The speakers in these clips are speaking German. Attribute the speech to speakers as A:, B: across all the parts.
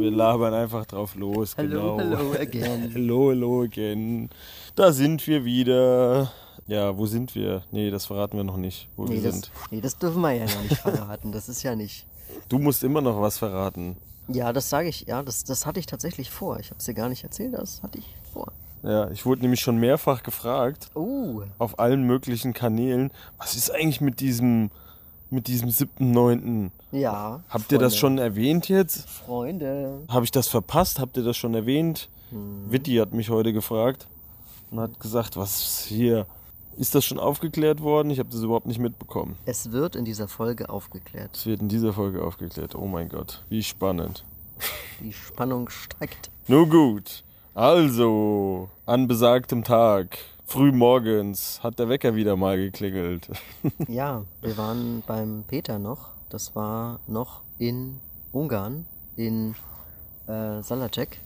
A: Wir labern einfach drauf los.
B: Hello,
A: genau.
B: hello again.
A: Hello, hello again. Da sind wir wieder. Ja, wo sind wir? Nee, das verraten wir noch nicht, wo
B: Nee
A: wir
B: das,
A: sind.
B: nee, das dürfen wir ja noch nicht verraten. Das ist ja nicht.
A: Du musst immer noch was verraten.
B: Ja, das sage ich. Ja, das, das hatte ich tatsächlich vor. Ich habe es dir gar nicht erzählt. Das hatte ich vor.
A: Ja, ich wurde nämlich schon mehrfach gefragt,
B: Oh,
A: auf allen möglichen Kanälen, was ist eigentlich mit diesem, mit diesem 7.9.?
B: ja.
A: Habt ihr das
B: Freunde.
A: schon erwähnt jetzt?
B: Freunde.
A: Habe ich das verpasst? Habt ihr das schon erwähnt?
B: Hm.
A: Vitti hat mich heute gefragt und hat gesagt, was ist hier? Ist das schon aufgeklärt worden? Ich habe das überhaupt nicht mitbekommen.
B: Es wird in dieser Folge aufgeklärt.
A: Es wird in dieser Folge aufgeklärt. Oh mein Gott, wie spannend.
B: Die Spannung steigt.
A: Nun gut, also, an besagtem Tag, früh morgens, hat der Wecker wieder mal geklingelt.
B: Ja, wir waren beim Peter noch. Das war noch in Ungarn, in äh, Salacek,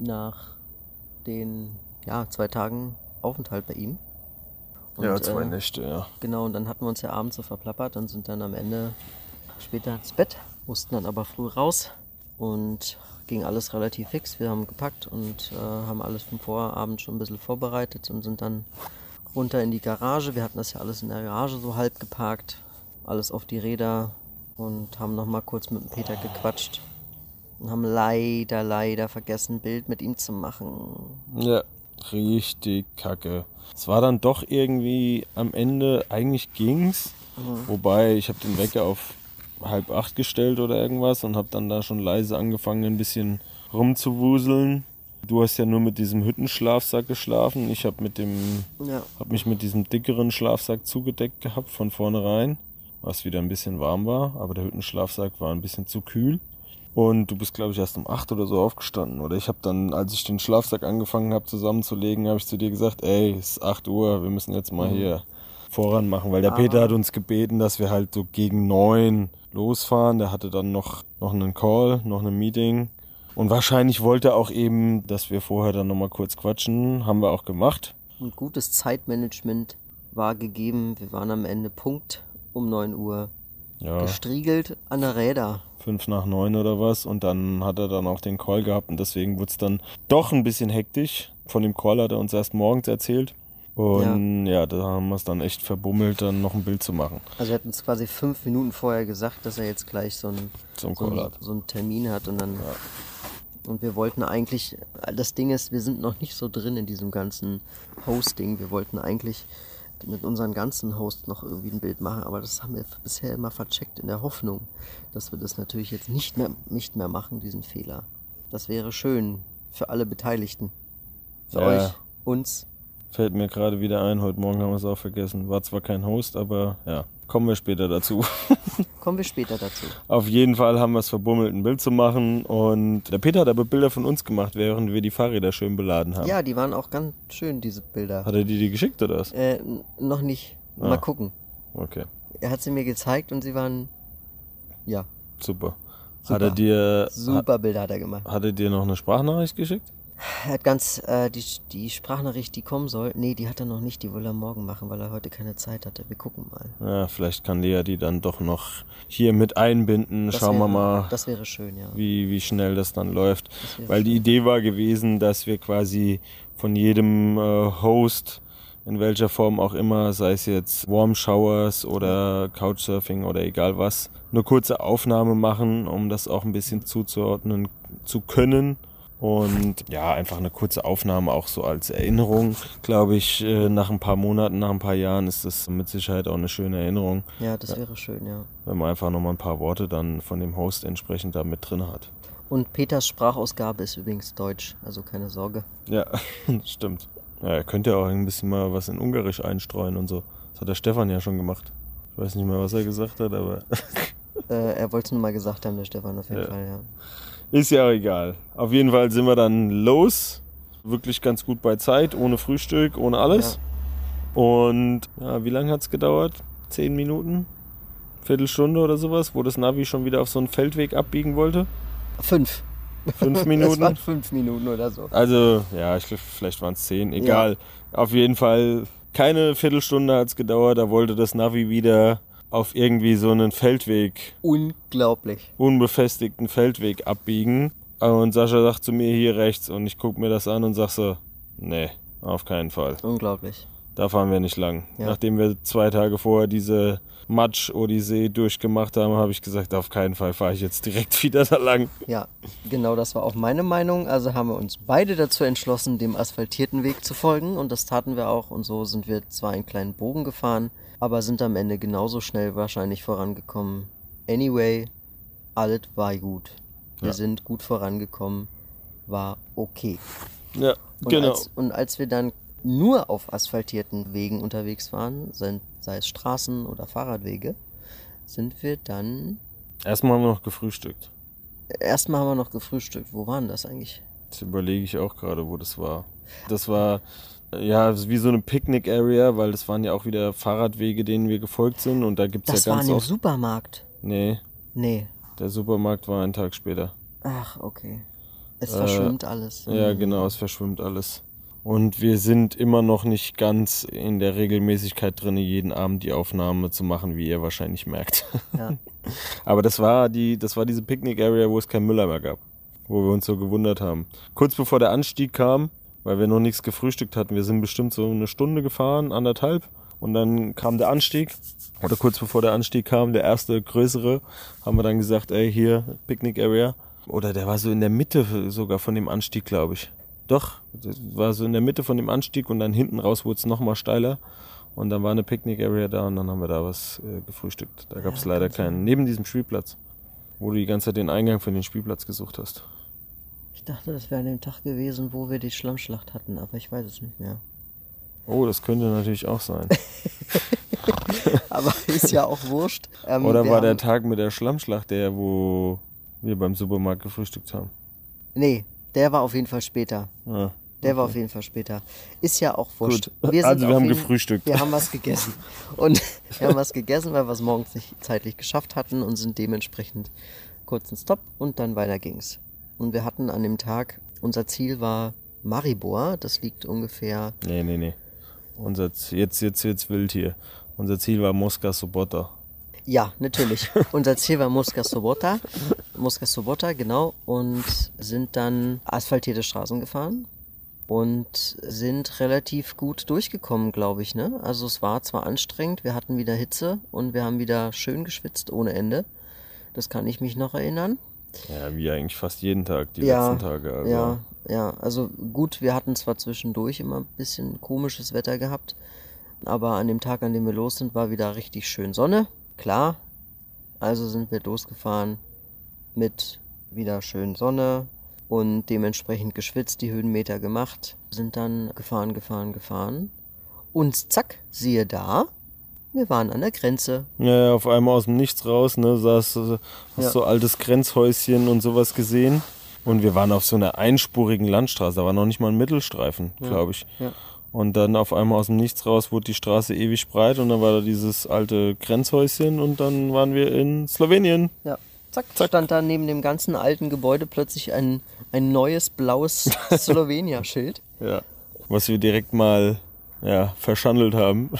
B: nach den ja, zwei Tagen Aufenthalt bei ihm. Und,
A: ja, zwei
B: äh,
A: Nächte, ja.
B: Genau, und dann hatten wir uns ja abends so verplappert und sind dann am Ende später ins Bett, mussten dann aber früh raus und ging alles relativ fix. Wir haben gepackt und äh, haben alles vom Vorabend schon ein bisschen vorbereitet und sind dann runter in die Garage. Wir hatten das ja alles in der Garage so halb geparkt, alles auf die Räder und haben noch mal kurz mit dem Peter gequatscht und haben leider, leider vergessen, ein Bild mit ihm zu machen.
A: Ja, richtig kacke. Es war dann doch irgendwie am Ende, eigentlich ging's. Wobei, ich habe den Wecker auf halb acht gestellt oder irgendwas und habe dann da schon leise angefangen, ein bisschen rumzuwuseln. Du hast ja nur mit diesem Hüttenschlafsack geschlafen. Ich habe mit dem
B: Ja,
A: Hab mich mit diesem dickeren Schlafsack zugedeckt gehabt von vornherein, was wieder ein bisschen warm war, aber der Hüttenschlafsack war ein bisschen zu kühl. Und du bist, glaube ich, erst um 8 oder so aufgestanden. Oder ich habe dann, als ich den Schlafsack angefangen habe zusammenzulegen, habe ich zu dir gesagt, ey, es ist 8 Uhr, wir müssen jetzt mal hier voran machen. Weil der Peter hat uns gebeten, dass wir halt so gegen 9 losfahren. Der hatte dann noch, noch einen Call, noch ein Meeting. Und wahrscheinlich wollte er auch eben, dass wir vorher dann nochmal kurz quatschen. Haben wir auch gemacht.
B: Und gutes Zeitmanagement war gegeben. Wir waren am Ende Punkt um 9 Uhr
A: Ja.
B: gestriegelt an der Räder.
A: fünf nach neun oder was und dann hat er dann auch den Call gehabt und deswegen wurde es dann doch ein bisschen hektisch. Von dem Call hat er uns erst morgens erzählt. Und ja, da haben wir es dann echt verbummelt, dann noch ein Bild zu machen.
B: Also er hat uns quasi fünf Minuten vorher gesagt, dass er jetzt gleich so einen, so einen, so einen Termin hat und dann und wir wollten eigentlich, das Ding ist, wir sind noch nicht so drin in diesem ganzen Hosting. Wir wollten eigentlich mit unseren ganzen Hosts noch irgendwie ein Bild machen, aber das haben wir bisher immer vercheckt in der Hoffnung, dass wir das natürlich jetzt nicht mehr, nicht mehr machen, diesen Fehler. Das wäre schön für alle Beteiligten. Für
A: Ja.
B: euch, uns.
A: Fällt mir gerade wieder ein, heute Morgen haben wir es auch vergessen. War zwar kein Host, aber ja, kommen wir später dazu.
B: Kommen wir später dazu.
A: Auf jeden Fall haben wir es verbummelt, ein Bild zu machen. Und der Peter hat aber Bilder von uns gemacht, während wir die Fahrräder schön beladen haben.
B: Ja, die waren auch ganz schön, diese Bilder.
A: Hat er dir die geschickt oder was?
B: Äh, noch nicht. Mal
A: Ah.
B: gucken.
A: Okay,
B: Er hat sie mir gezeigt und sie waren, ja,
A: super.
B: Super.
A: Hat er dir,
B: super Bilder hat er gemacht.
A: hat er dir noch eine Sprachnachricht geschickt?
B: Er hat ganz, äh, die, die Sprachnachricht, die kommen soll, nee, die hat er noch nicht, die will er morgen machen, weil er heute keine Zeit hatte. Wir gucken mal.
A: Ja, vielleicht kann Lea die dann doch noch hier mit einbinden.
B: Das
A: Schauen
B: wäre,
A: wir mal,
B: Das wäre schön, ja.
A: wie, wie schnell das dann läuft.
B: wäre
A: Weil die Idee war gewesen, dass wir quasi von jedem äh, Host, in welcher Form auch immer, sei es jetzt Warm Showers oder Couchsurfing oder egal was, eine kurze Aufnahme machen, um das auch ein bisschen zuzuordnen zu können. Und ja, einfach eine kurze Aufnahme auch so als Erinnerung. Glaube ich, äh, nach ein paar Monaten, nach ein paar Jahren ist das mit Sicherheit auch eine schöne Erinnerung
B: Ja, das wäre schön, ja.
A: wenn man einfach nochmal ein paar Worte dann von dem Host entsprechend da mit drin hat.
B: Und Peters Sprachausgabe ist übrigens Deutsch, also keine Sorge.
A: Ja, stimmt. Ja, er könnte ja auch ein bisschen mal was in Ungarisch einstreuen und so. Das hat der Stefan ja schon gemacht. Ich weiß nicht mehr, was er gesagt hat, aber
B: Äh, er wollte es nur mal gesagt haben, der Stefan, auf jeden
A: Ja.
B: Fall, ja.
A: Ist ja auch egal. Auf jeden Fall sind wir dann los wirklich ganz gut bei Zeit, ohne Frühstück, ohne alles. Und ja, wie lange hat es gedauert? Zehn Minuten? Viertelstunde oder sowas, wo das Navi schon wieder auf so einen Feldweg abbiegen wollte?
B: Fünf.
A: Fünf
B: Das
A: Minuten?
B: waren fünf Minuten oder so.
A: Also, ja, ich vielleicht waren es zehn, egal. Auf jeden Fall, keine Viertelstunde hat es gedauert, da wollte das Navi wieder auf irgendwie so einen Feldweg,
B: Unglaublich.
A: unbefestigten Feldweg abbiegen. Und Sascha sagt zu mir hier rechts und ich gucke mir das an und sag so, nee, auf keinen Fall.
B: Unglaublich.
A: Da fahren wir nicht lang.
B: Ja.
A: Nachdem wir zwei Tage vorher diese Matsch-Odyssee durchgemacht haben, habe ich gesagt, auf keinen Fall fahre ich jetzt direkt wieder da lang.
B: Ja, genau das war auch meine Meinung. Also haben wir uns beide dazu entschlossen, dem asphaltierten Weg zu folgen. Und das taten wir auch. Und so sind wir zwar einen kleinen Bogen gefahren, aber sind am Ende genauso schnell wahrscheinlich vorangekommen. Anyway, alles war gut. Wir
A: Ja.
B: sind gut vorangekommen. War okay.
A: Ja,
B: Und,
A: genau.
B: als, und als wir dann nur auf asphaltierten Wegen unterwegs waren, sind, sei es Straßen oder Fahrradwege, sind wir dann.
A: Erstmal haben wir noch gefrühstückt.
B: Erstmal haben wir noch gefrühstückt. Wo waren das eigentlich?
A: Jetzt überlege ich auch gerade, wo das war. Das war ja wie so eine Picknick-Area, weil das waren ja auch wieder Fahrradwege, denen wir gefolgt sind. Und da gibt's
B: Das
A: ja
B: war
A: ganz
B: in dem
A: oft.
B: Supermarkt.
A: Nee,
B: Nee.
A: der Supermarkt war einen Tag später.
B: Ach, okay. Es
A: Äh,
B: verschwimmt alles.
A: Ja, genau, es verschwimmt alles. Und wir sind immer noch nicht ganz in der Regelmäßigkeit drin, jeden Abend die Aufnahme zu machen, wie ihr wahrscheinlich merkt.
B: Ja.
A: Aber das war die, das war diese Picknick-Area, wo es keinen Müller mehr gab. Wo wir uns so gewundert haben. Kurz bevor der Anstieg kam, weil wir noch nichts gefrühstückt hatten, wir sind bestimmt so eine Stunde gefahren, anderthalb. Und dann kam der Anstieg. Oder kurz bevor der Anstieg kam, der erste größere, haben wir dann gesagt, ey, hier, Picknick-Area. Oder der war so in der Mitte sogar von dem Anstieg, glaube ich. Doch, das war so in der Mitte von dem Anstieg und dann hinten raus wurde es nochmal steiler. Und dann war eine Picknick-Area da und dann haben wir da was äh, gefrühstückt. Da gab es leider keinen. Neben diesem Spielplatz, wo du die ganze Zeit den Eingang für den Spielplatz gesucht hast.
B: Ich dachte, das wäre an dem Tag gewesen, wo wir die Schlammschlacht hatten, aber ich weiß es nicht mehr.
A: Oh, das könnte natürlich auch sein.
B: Aber ist ja auch wurscht. Ähm,
A: Oder
B: wir
A: war der Tag mit der Schlammschlacht der, wo wir beim Supermarkt gefrühstückt haben?
B: Nee, der war auf jeden Fall später.
A: Ah,
B: Der war auf jeden Fall später. Ist ja auch wurscht.
A: Gut.
B: sind
A: Also wir haben
B: jeden-
A: gefrühstückt.
B: Wir haben was gegessen. Und wir haben was gegessen, weil wir es morgens nicht zeitlich geschafft hatten und sind dementsprechend kurzen Stopp und dann weiter ging's. Und wir hatten an dem Tag, unser Ziel war Maribor, das liegt ungefähr,
A: nee, nee, nee. Unser jetzt, jetzt, jetzt wild hier. Unser Ziel war Moskau Sobota.
B: ja, natürlich. unser Ziel war Mosca Sobota. Mosca Sobota, genau. Und sind dann asphaltierte Straßen gefahren und sind relativ gut durchgekommen, glaube ich. Ne? Also es war zwar anstrengend, wir hatten wieder Hitze und wir haben wieder schön geschwitzt ohne Ende. Das kann ich mich noch erinnern.
A: Ja, wie eigentlich fast jeden Tag, die
B: ja,
A: letzten Tage. Also.
B: ja, ja. Also gut, wir hatten zwar zwischendurch immer ein bisschen komisches Wetter gehabt, aber an dem Tag, an dem wir los sind, war wieder richtig schön Sonne. Klar. Also sind wir losgefahren mit wieder schön Sonne und dementsprechend geschwitzt, die Höhenmeter gemacht, sind dann gefahren, gefahren, gefahren. Und zack, siehe da, wir waren an der Grenze.
A: Ja, ja, auf einmal aus dem Nichts raus, ne, saß, äh, hast
B: Ja.
A: so altes Grenzhäuschen und sowas gesehen. Und wir waren auf so einer einspurigen Landstraße, da war noch nicht mal ein Mittelstreifen, glaube ich.
B: ja.
A: Und dann auf einmal aus dem Nichts raus wurde die Straße ewig breit und dann war da dieses alte Grenzhäuschen und dann waren wir in Slowenien.
B: Ja, zack, stand da neben dem ganzen alten Gebäude plötzlich ein, ein neues blaues Slowenia-Schild.
A: Ja. Was wir direkt mal ja, verschandelt haben.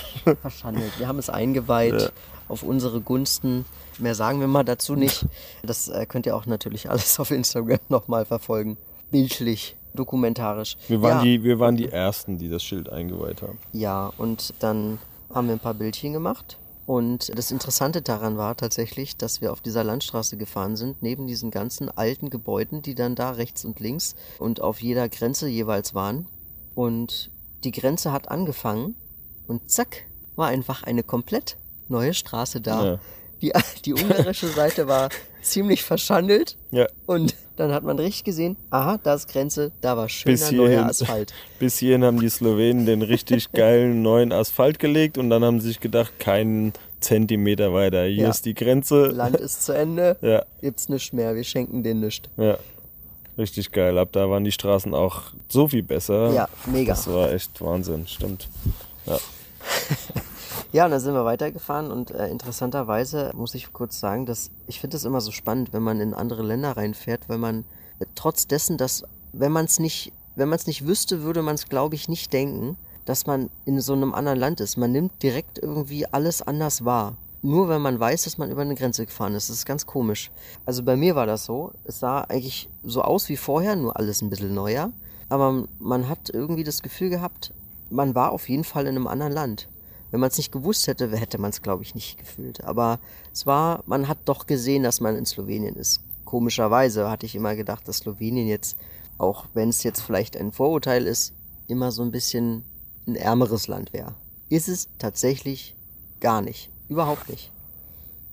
B: Verschandelt. Wir haben es eingeweiht
A: Ja.
B: auf unsere Gunsten. Mehr sagen wir mal dazu nicht. Das äh, könnt ihr auch natürlich alles auf Instagram nochmal verfolgen. Bildlich, dokumentarisch.
A: Wir waren,
B: ja,
A: die, wir waren die Ersten, die das Schild eingeweiht haben.
B: Ja, und dann haben wir ein paar Bildchen gemacht. Und das Interessante daran war tatsächlich, dass wir auf dieser Landstraße gefahren sind, neben diesen ganzen alten Gebäuden, die dann da rechts und links und auf jeder Grenze jeweils waren. Und die Grenze hat angefangen und zack, war einfach eine komplett neue Straße da.
A: Ja.
B: Die, die ungarische Seite war ziemlich verschandelt
A: Ja,
B: und dann hat man richtig gesehen, aha, da ist Grenze, da war
A: bis
B: schöner neuer
A: hierhin,
B: Asphalt.
A: bis hierhin haben die Slowenen den richtig geilen neuen Asphalt gelegt und dann haben sie sich gedacht, keinen Zentimeter weiter. Hier
B: Ja.
A: ist die Grenze.
B: Land ist zu Ende,
A: Ja,
B: gibt's nichts mehr, wir schenken denen nichts.
A: ja. Richtig geil. Ab da waren die Straßen auch so viel besser.
B: Ja, mega.
A: Das war echt Wahnsinn, stimmt. Ja.
B: Ja, und dann sind wir weitergefahren und äh, interessanterweise muss ich kurz sagen, dass ich finde es immer so spannend, wenn man in andere Länder reinfährt, weil man äh, trotz dessen, dass wenn man es nicht, wenn man es nicht wüsste, würde man es glaube ich nicht denken, dass man in so einem anderen Land ist. Man nimmt direkt irgendwie alles anders wahr. Nur wenn man weiß, dass man über eine Grenze gefahren ist. Das ist ganz komisch. Also bei mir war das so. Es sah eigentlich so aus wie vorher, nur alles ein bisschen neuer. Aber man hat irgendwie das Gefühl gehabt, man war auf jeden Fall in einem anderen Land. Wenn man es nicht gewusst hätte, hätte man es, glaube ich, nicht gefühlt. Aber es war, man hat doch gesehen, dass man in Slowenien ist. Komischerweise hatte ich immer gedacht, dass Slowenien jetzt, auch wenn es jetzt vielleicht ein Vorurteil ist, immer so ein bisschen ein ärmeres Land wäre. Ist es tatsächlich gar nicht. Überhaupt nicht.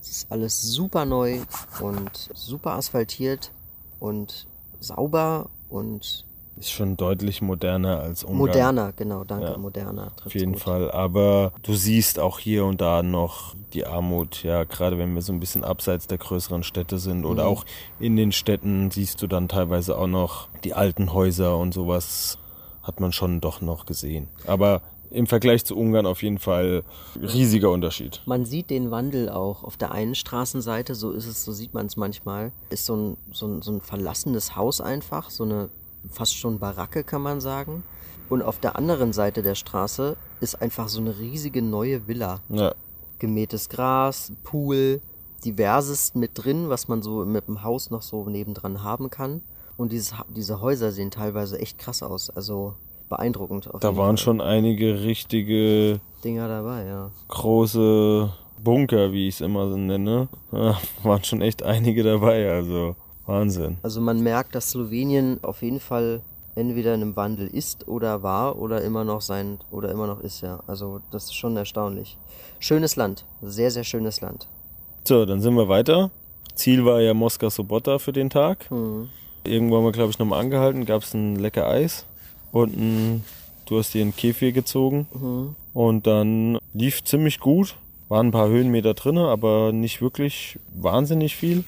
B: Es ist alles super neu und super asphaltiert und sauber und
A: ist schon deutlich moderner als Ungarn.
B: Moderner, genau, danke, ja, moderner.
A: Auf jeden gut. Fall, aber du siehst auch hier und da noch die Armut, ja, gerade wenn wir so ein bisschen abseits der größeren Städte sind oder mhm. auch in den Städten siehst du dann teilweise auch noch die alten Häuser und sowas hat man schon doch noch gesehen. Aber im Vergleich zu Ungarn auf jeden Fall riesiger Unterschied.
B: Man sieht den Wandel auch. Auf der einen Straßenseite, so ist es, so sieht man es manchmal, ist so ein, so, ein, so ein verlassenes Haus einfach, so eine fast schon Baracke, kann man sagen. Und auf der anderen Seite der Straße ist einfach so eine riesige neue Villa. Ja. Gemähtes Gras, Pool, diverses mit drin, was man so mit dem Haus noch so nebendran haben kann. Und dieses, diese Häuser sehen teilweise echt krass aus. Also beeindruckend.
A: da waren Fall. schon einige richtige
B: Dinger dabei, ja.
A: Große Bunker, wie ich es immer so nenne. Ja, waren schon echt einige dabei, also Wahnsinn.
B: Also man merkt, dass Slowenien auf jeden Fall entweder in einem Wandel ist oder war oder immer noch sein oder immer noch ist, ja. Also das ist schon erstaunlich. Schönes Land, sehr, sehr schönes Land.
A: So, dann sind wir weiter. Ziel war ja Moskau Sobota für den Tag. Mhm. Irgendwo haben wir, glaube ich, nochmal angehalten, gab es ein lecker Eis. Und du hast dir einen Käfig gezogen. Mhm. Und dann lief ziemlich gut. Waren ein paar Höhenmeter drin, aber nicht wirklich wahnsinnig viel.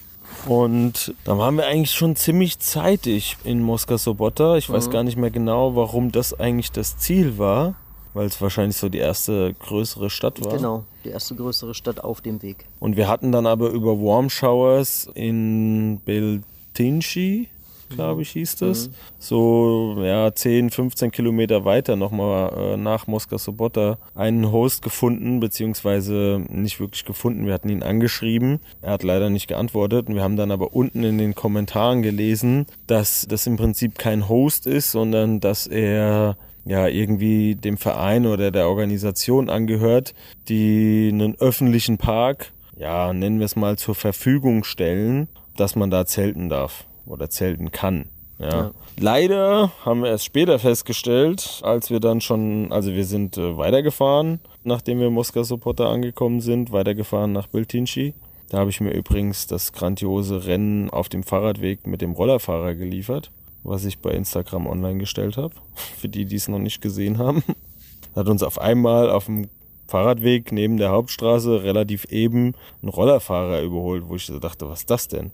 A: Und dann waren wir eigentlich schon ziemlich zeitig in Moskau Sobota. Ich weiß mhm. gar nicht mehr genau, warum das eigentlich das Ziel war, weil es wahrscheinlich so die erste größere Stadt war.
B: Genau, die erste größere Stadt auf dem Weg.
A: Und wir hatten dann aber über Warm Showers in Beltinci glaube ich, hieß das. Mhm. So ja, 10, 15 Kilometer weiter nochmal äh, nach Moskau Sobota einen Host gefunden, beziehungsweise nicht wirklich gefunden. Wir hatten ihn angeschrieben. Er hat leider nicht geantwortet. Und wir haben dann aber unten in den Kommentaren gelesen, dass das im Prinzip kein Host ist, sondern dass er ja irgendwie dem Verein oder der Organisation angehört, die einen öffentlichen Park, ja, nennen wir es mal, zur Verfügung stellen, dass man da zelten darf oder zelten kann. Ja. ja. Leider haben wir erst später festgestellt, als wir dann schon, also wir sind äh, weitergefahren, nachdem wir Moskau Sopota angekommen sind, weitergefahren nach Biltinci. Da habe ich mir übrigens das grandiose Rennen auf dem Fahrradweg mit dem Rollerfahrer geliefert, was ich bei Instagram online gestellt habe, für die, die es noch nicht gesehen haben. Hat uns auf einmal auf dem Fahrradweg neben der Hauptstraße relativ eben ein Rollerfahrer überholt, wo ich dachte, was ist das denn?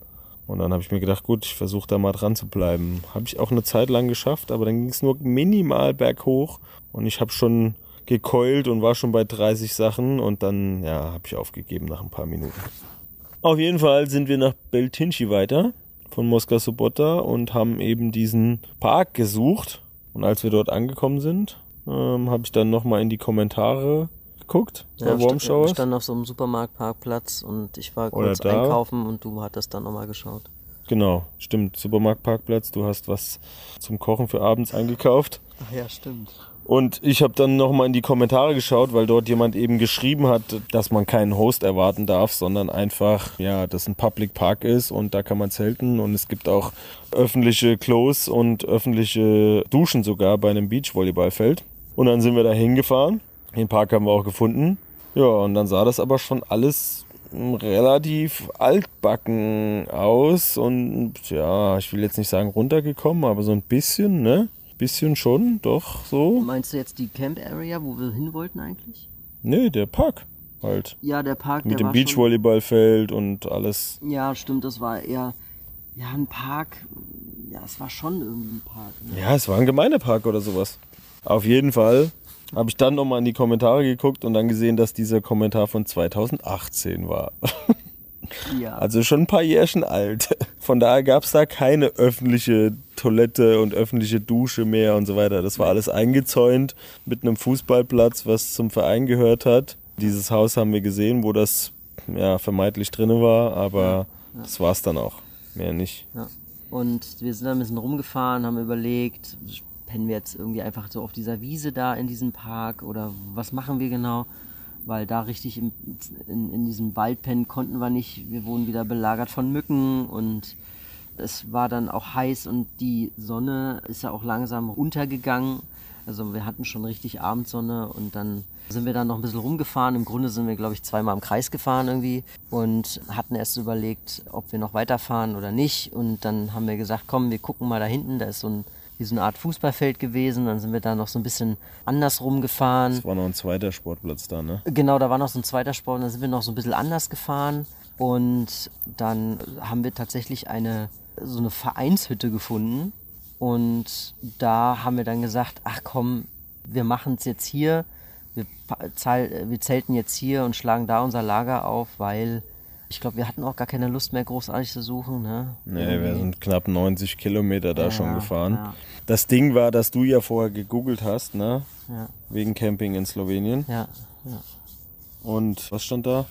A: Und dann habe ich mir gedacht, gut, ich versuche da mal dran zu bleiben. Habe ich auch eine Zeit lang geschafft, aber dann ging es nur minimal berghoch und ich habe schon gekeult und war schon bei 30 Sachen und dann ja, habe ich aufgegeben nach ein paar Minuten. Auf jeden Fall sind wir nach Beltinci weiter von Moskau Sobota und haben eben diesen Park gesucht. Und als wir dort angekommen sind, ähm, habe ich dann nochmal in die Kommentare geguckt
B: ja, bei Warm Showers? Ich stand auf so einem Supermarktparkplatz und ich war kurz einkaufen und du hattest dann nochmal geschaut.
A: Genau, stimmt. Supermarktparkplatz, du hast was zum Kochen für abends eingekauft.
B: Ach ja, stimmt.
A: Und ich habe dann nochmal in die Kommentare geschaut, weil dort jemand eben geschrieben hat, dass man keinen Host erwarten darf, sondern einfach, ja, dass ein Public Park ist und da kann man zelten und es gibt auch öffentliche Klos und öffentliche Duschen sogar bei einem Beachvolleyballfeld. Und dann sind wir da hingefahren den Park haben wir auch gefunden. Ja, und dann sah das aber schon alles relativ altbacken aus und ja, ich will jetzt nicht sagen runtergekommen, aber so ein bisschen, ne? Bisschen schon, doch so.
B: Meinst du jetzt die Camp Area, wo wir hin wollten eigentlich?
A: Nee, der Park halt.
B: Ja, der Park.
A: Mit dem Beachvolleyballfeld und alles.
B: Ja, stimmt, das war eher ja ein Park ja, es war schon irgendwie ein Park. Ne?
A: Ja, es war ein Gemeindepark oder sowas. Auf jeden Fall habe ich dann nochmal in die Kommentare geguckt und dann gesehen, dass dieser Kommentar von 2018 war.
B: Ja.
A: Also schon ein paar Jährchen alt. Von daher gab es da keine öffentliche Toilette und öffentliche Dusche mehr und so weiter. Das war alles eingezäunt mit einem Fußballplatz, was zum Verein gehört hat. Dieses Haus haben wir gesehen, wo das ja vermeintlich drin war, aber das war es dann auch. Mehr nicht.
B: Ja. Und wir sind dann ein bisschen rumgefahren, haben überlegt, pennen wir jetzt irgendwie einfach so auf dieser Wiese da in diesem Park oder was machen wir genau? Weil da richtig im, in, in diesem Wald pennen konnten wir nicht. Wir wurden wieder belagert von Mücken und es war dann auch heiß und die Sonne ist ja auch langsam untergegangen. Also wir hatten schon richtig Abendsonne und dann sind wir dann noch ein bisschen rumgefahren. Im Grunde sind wir, glaube ich, zweimal im Kreis gefahren irgendwie und hatten erst überlegt, ob wir noch weiterfahren oder nicht. Und dann haben wir gesagt, komm, wir gucken mal da hinten, da ist so ein wie so eine Art Fußballfeld gewesen. Dann sind wir da noch so ein bisschen anders rumgefahren.
A: Es war noch ein zweiter Sportplatz da, ne?
B: Genau, da war noch so ein zweiter Sport und dann sind wir noch so ein bisschen anders gefahren. Und dann haben wir tatsächlich eine so eine Vereinshütte gefunden. Und da haben wir dann gesagt, ach komm, wir machen es jetzt hier. Wir, zahl- wir zelten jetzt hier und schlagen da unser Lager auf, weil ich glaube, wir hatten auch gar keine Lust mehr großartig zu suchen. Ne?
A: Nee, wir sind knapp 90 Kilometer da
B: Ja,
A: schon gefahren.
B: ja.
A: Das Ding war, dass du ja vorher gegoogelt hast, ne?
B: Ja,
A: Wegen Camping in Slowenien.
B: ja, ja.
A: Und was stand da?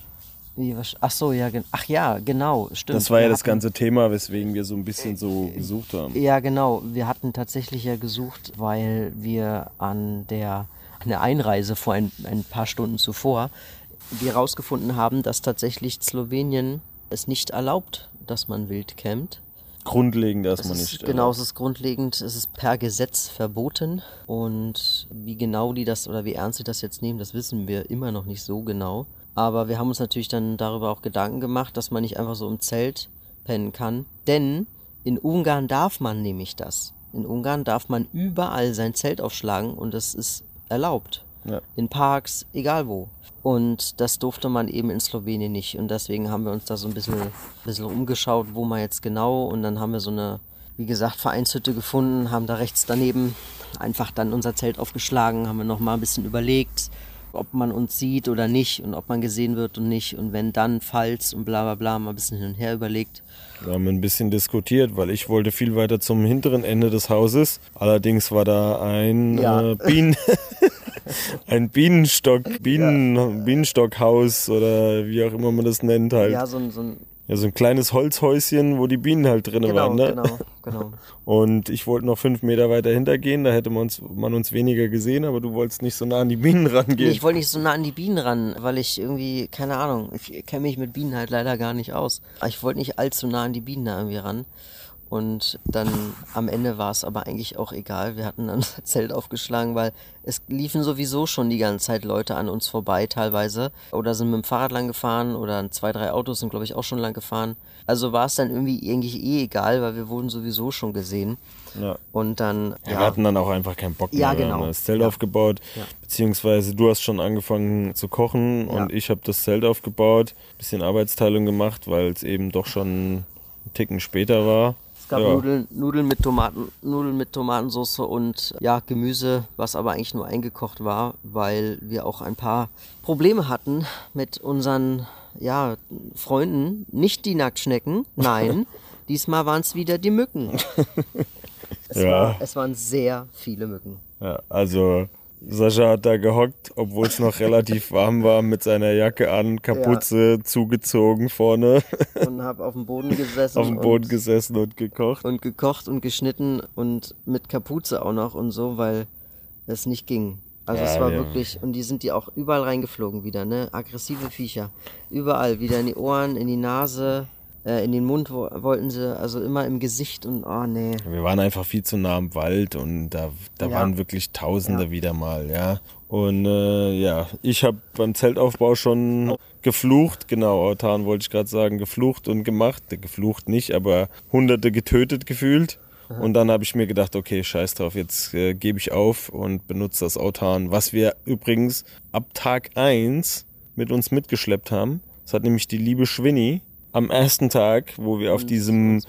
B: Ach so, ja, ach ja, genau, stimmt.
A: Das war ja
B: Wir
A: das
B: hatten-
A: ganze Thema, weswegen wir so ein bisschen so gesucht haben.
B: Ja, genau. Wir hatten tatsächlich ja gesucht, weil wir an der, an der Einreise vor ein, ein paar Stunden zuvor wir herausgefunden haben, dass tatsächlich Slowenien es nicht erlaubt, dass man wild campt.
A: Grundlegend erstmal
B: ist,
A: nicht.
B: genau, es ist grundlegend, es ist per Gesetz verboten. Und wie genau die das oder wie ernst sie das jetzt nehmen, das wissen wir immer noch nicht so genau. Aber wir haben uns natürlich dann darüber auch Gedanken gemacht, dass man nicht einfach so im Zelt pennen kann. Denn in Ungarn darf man nämlich das. In Ungarn darf man überall sein Zelt aufschlagen und das ist erlaubt.
A: Ja.
B: In Parks, egal wo. Und das durfte man eben in Slowenien nicht. Und deswegen haben wir uns da so ein bisschen, bisschen umgeschaut, wo man jetzt genau. Und dann haben wir so eine, wie gesagt, Vereinshütte gefunden, haben da rechts daneben einfach dann unser Zelt aufgeschlagen, haben wir nochmal ein bisschen überlegt, ob man uns sieht oder nicht und ob man gesehen wird und nicht. Und wenn dann, falls und bla bla bla, mal ein bisschen hin und her überlegt.
A: Wir haben ein bisschen diskutiert, weil ich wollte viel weiter zum hinteren Ende des Hauses. Allerdings war da ein
B: Ja.
A: äh, Bienen, ein Bienenstock, Bienen, Bienenstockhaus oder wie auch immer man das nennt halt.
B: Ja,
A: Ja,
B: so ein, so ein
A: so ein kleines Holzhäuschen, wo die Bienen halt drin
B: genau,
A: waren. Ne?
B: genau, genau.
A: Und ich wollte noch fünf Meter weiter hintergehen, da hätte man uns, man uns weniger gesehen, aber du wolltest nicht so nah an die Bienen rangehen.
B: ich wollte nicht so nah an die Bienen ran, weil ich irgendwie, keine Ahnung, ich kenne mich mit Bienen halt leider gar nicht aus. Aber Ich wollte nicht allzu nah an die Bienen da irgendwie ran. Und dann am Ende war es aber eigentlich auch egal. Wir hatten dann unser Zelt aufgeschlagen, weil es liefen sowieso schon die ganze Zeit Leute an uns vorbei teilweise. Oder sind mit dem Fahrrad lang gefahren oder zwei, drei Autos sind, glaube ich, auch schon lang gefahren. Also war es dann irgendwie eigentlich eh egal, weil wir wurden sowieso schon gesehen.
A: ja.
B: Und dann,
A: Ja,
B: ja,
A: Wir hatten dann auch einfach keinen Bock mehr.
B: Ja,
A: Wir
B: genau.
A: haben das Zelt
B: Ja.
A: aufgebaut, beziehungsweise du hast schon angefangen zu kochen und ich habe das Zelt aufgebaut, bisschen Arbeitsteilung gemacht, weil es eben doch schon einen Ticken später war.
B: Es gab
A: ja.
B: Nudeln, Nudeln mit Tomaten, Nudeln mit Tomatensauce und ja, Gemüse, was aber eigentlich nur eingekocht war, weil wir auch ein paar Probleme hatten mit unseren ja, Freunden. Nicht die Nacktschnecken, nein. Diesmal waren es wieder die Mücken. Es,
A: Ja.
B: war, es waren sehr viele Mücken.
A: Ja, also Sascha hat da gehockt, obwohl es noch relativ warm war, mit seiner Jacke an, Kapuze zugezogen vorne,
B: Und habe auf dem Boden gesessen.
A: auf dem Boden
B: und,
A: gesessen und gekocht.
B: und gekocht und geschnitten und mit Kapuze auch noch und so, weil es nicht ging. Also
A: Ja,
B: es war
A: wir-
B: wirklich, und die sind die auch überall reingeflogen wieder, ne? Aggressive Viecher. Überall, wieder in die Ohren, in die Nase, äh, in den Mund wo, wollten sie, also immer im Gesicht und oh nee.
A: Wir waren einfach viel zu nah am Wald und da, da
B: Ja.
A: waren wirklich Tausende
B: Ja.
A: wieder mal, ja. Und äh, ja, ich habe beim Zeltaufbau schon geflucht, genau, Autan wollte ich gerade sagen, geflucht und gemacht. Geflucht nicht, aber Hunderte getötet gefühlt. Und dann habe ich mir gedacht, okay, scheiß drauf, jetzt äh, gebe ich auf und benutze das Autan, was wir übrigens ab Tag 1 mit uns mitgeschleppt haben. Das hat nämlich die liebe Schwinny am ersten Tag, wo wir auf
B: Und
A: diesem,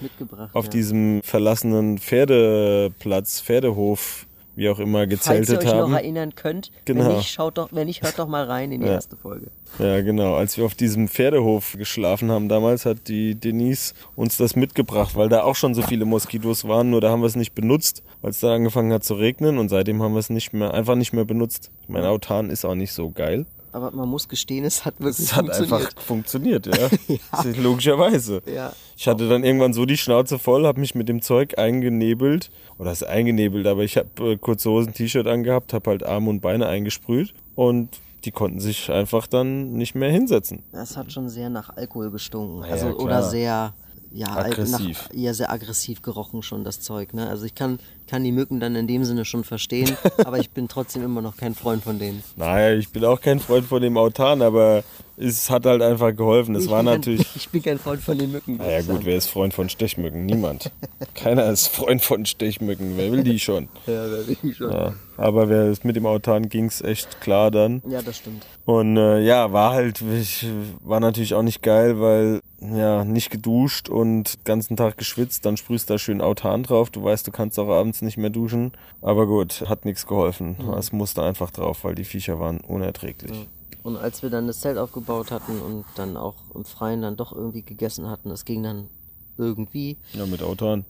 A: auf
B: ja.
A: diesem verlassenen Pferdeplatz, Pferdehof, wie auch immer,
B: Falls ihr
A: gezeltet
B: euch
A: haben.
B: noch erinnern könnt,
A: Genau.
B: wenn nicht, schaut doch, wenn nicht, hört doch mal rein in die
A: Ja.
B: erste Folge.
A: Ja, genau. Als wir auf diesem Pferdehof geschlafen haben damals, hat die Denise uns das mitgebracht, weil da auch schon so viele Moskitos waren, nur da haben wir es nicht benutzt, weil es dann angefangen hat zu regnen und seitdem haben wir es nicht mehr, einfach nicht mehr benutzt. Ich meine, Autan ist auch nicht so geil.
B: Aber man muss gestehen, es hat wirklich
A: Es hat
B: funktioniert.
A: einfach funktioniert, ja. Das ist Logischerweise.
B: Ja.
A: Ich hatte dann irgendwann so die Schnauze voll, habe mich mit dem Zeug eingenebelt. Oder ist eingenebelt, aber ich habe äh, kurze Hosen, T-Shirt angehabt, habe halt Arme und Beine eingesprüht und die konnten sich einfach dann nicht mehr hinsetzen.
B: Es hat schon sehr nach Alkohol gestunken.
A: ja,
B: also,
A: klar.
B: oder sehr, ja, al-
A: Aggressiv.
B: Nach, ja, sehr aggressiv gerochen schon, das Zeug. Ne? Also ich kann, kann die Mücken dann in dem Sinne schon verstehen, aber ich bin trotzdem immer noch kein Freund von denen.
A: Naja, ich bin auch kein Freund von dem Autan, aber es hat halt einfach geholfen. Es
B: ich
A: war
B: bin
A: natürlich.
B: Kein, ich bin kein Freund von den Mücken.
A: Naja gut, wer ist Freund von Stechmücken? Niemand. Keiner ist Freund von Stechmücken. Wer will die schon?
B: Ja, da bin ich schon.
A: Ja. Aber wer mit dem Autan ging's echt klar dann.
B: Ja, das stimmt.
A: Und äh, ja, war halt, ich, war natürlich auch nicht geil, weil ja, nicht geduscht und den ganzen Tag geschwitzt, dann sprühst du da schön Autan drauf. Du weißt, du kannst auch abends nicht mehr duschen. Aber gut, hat nichts geholfen. Es musste einfach drauf, weil die Viecher waren unerträglich.
B: Und als wir dann das Zelt aufgebaut hatten und dann auch im Freien dann doch irgendwie gegessen hatten, das ging dann irgendwie.
A: Ja, mit Autan.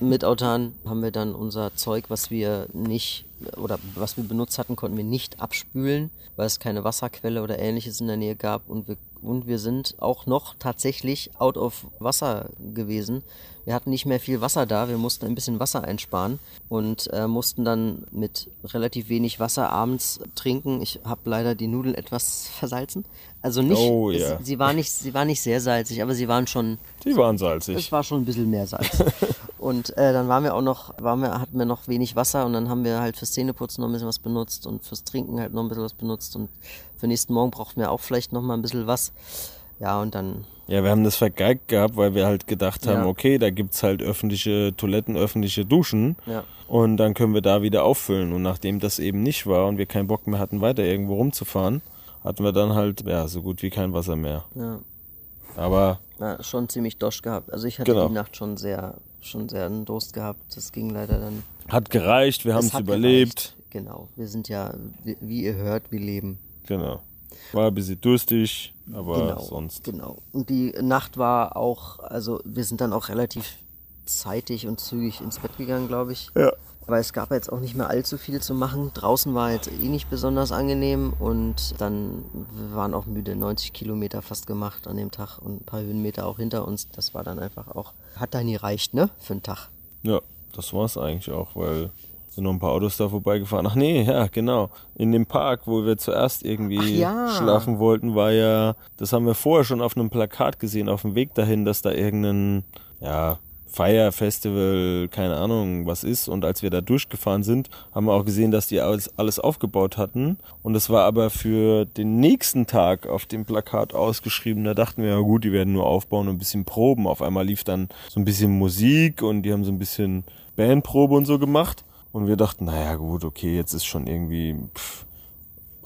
B: Mit Autan haben wir dann unser Zeug, was wir nicht oder was wir benutzt hatten, konnten wir nicht abspülen, weil es keine Wasserquelle oder ähnliches in der Nähe gab und wir und wir sind auch noch tatsächlich out of Wasser gewesen. Wir hatten nicht mehr viel Wasser da, wir mussten ein bisschen Wasser einsparen und äh, mussten dann mit relativ wenig Wasser abends trinken. Ich habe leider die Nudeln etwas versalzen. Also nicht,
A: Oh, ja.
B: es, sie war nicht, sie war nicht sehr salzig, aber sie waren schon
A: Die waren salzig.
B: es war schon ein bisschen mehr Salz. und äh, dann waren wir auch noch, waren wir, hatten wir noch wenig Wasser und dann haben wir halt fürs Zähneputzen noch ein bisschen was benutzt und fürs Trinken halt noch ein bisschen was benutzt und für nächsten Morgen brauchten wir auch vielleicht noch mal ein bisschen was. Ja, und dann,
A: Ja, wir haben das vergeigt gehabt, weil wir halt gedacht haben,
B: Ja.
A: okay, da gibt's halt öffentliche Toiletten, öffentliche Duschen.
B: Ja.
A: Und dann können wir da wieder auffüllen. Und nachdem das eben nicht war und wir keinen Bock mehr hatten, weiter irgendwo rumzufahren, hatten wir dann halt, ja, so gut wie kein Wasser mehr.
B: ja,
A: Aber
B: ja schon ziemlich Dosch gehabt. Also ich hatte
A: Genau.
B: die Nacht schon sehr, schon sehr einen Durst gehabt. Das ging leider dann.
A: hat gereicht, wir haben
B: Es
A: überlebt.
B: gereicht. Genau. Wir sind ja, wie, wie ihr hört, wir leben.
A: Genau. War ein bisschen durstig, aber
B: genau,
A: sonst.
B: Genau. Und die Nacht war auch, also wir sind dann auch relativ zeitig und zügig ins Bett gegangen, glaube ich.
A: Ja.
B: Weil es gab jetzt auch nicht mehr allzu viel zu machen. Draußen war jetzt eh nicht besonders angenehm und dann wir waren auch müde. 90 Kilometer fast gemacht an dem Tag und ein paar Höhenmeter auch hinter uns. Das war dann einfach auch, hat dann nie reicht, ne? Für einen Tag.
A: Ja, das war's eigentlich auch, weil sind noch ein paar Autos da vorbeigefahren. Ach nee, ja, genau. In dem Park, wo wir zuerst irgendwie
B: ja.
A: schlafen wollten, war ja, das haben wir vorher schon auf einem Plakat gesehen, auf dem Weg dahin, dass da irgendein, ja, Feierfestival, keine Ahnung, was ist. Und als wir da durchgefahren sind, haben wir auch gesehen, dass die alles, alles aufgebaut hatten. Und es war aber für den nächsten Tag auf dem Plakat ausgeschrieben. Da dachten wir, ja gut, die werden nur aufbauen und ein bisschen proben. Auf einmal lief dann so ein bisschen Musik und die haben so ein bisschen Bandprobe und so gemacht. Und wir dachten, naja gut, okay, jetzt ist schon irgendwie pff,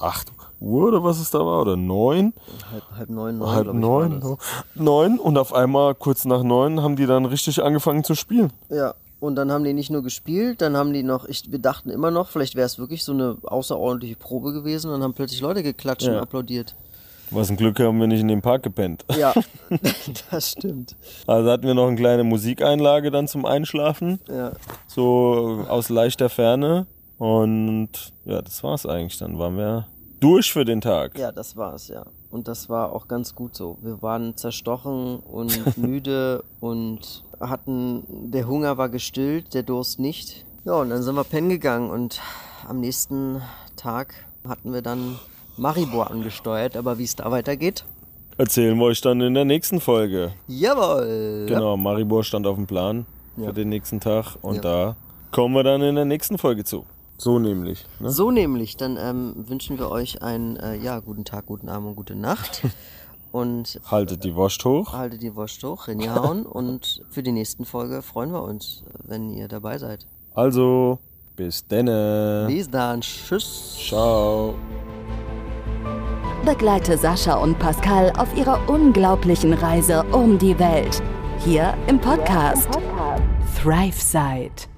A: 8 Uhr oder was es da war, oder 9,
B: Halb, halb neun, neun,
A: halb
B: glaub ich, war
A: 9,
B: das.
A: 9 und auf einmal kurz nach 9 haben die dann richtig angefangen zu spielen.
B: Ja. Und dann haben die nicht nur gespielt, dann haben die noch, ich, wir dachten immer noch, vielleicht wäre es wirklich so eine außerordentliche Probe gewesen, dann haben plötzlich Leute geklatscht und
A: Ja.
B: applaudiert.
A: Was ein Glück haben wir nicht in dem Park gepennt.
B: Ja, das stimmt.
A: Also hatten wir noch eine kleine Musikeinlage dann zum Einschlafen,
B: Ja.
A: so aus leichter Ferne. Und ja, das war's eigentlich. Dann waren wir durch für den Tag.
B: Ja, das war's, ja. Und das war auch ganz gut so. Wir waren zerstochen und müde und hatten, der Hunger war gestillt, der Durst nicht. Ja, und dann sind wir pennen gegangen und am nächsten Tag hatten wir dann Maribor angesteuert, aber wie es da weitergeht?
A: Erzählen wir euch dann in der nächsten Folge.
B: Jawohl!
A: Genau, Maribor stand auf dem Plan für
B: Ja.
A: den nächsten Tag und
B: Ja.
A: da kommen wir dann in der nächsten Folge zu. So nämlich. Ne?
B: So nämlich, dann ähm, wünschen wir euch einen äh, ja, guten Tag, guten Abend und gute Nacht. Und
A: Haltet die Wurst hoch.
B: haltet die Wurst hoch, reingehauen. und für die nächsten Folge freuen wir uns, wenn ihr dabei seid.
A: Also, bis denne.
B: Bis dann. Tschüss.
A: Ciao.
C: Begleite Sascha und Pascal auf ihrer unglaublichen Reise um die Welt. Hier im Podcast, Thrive Side.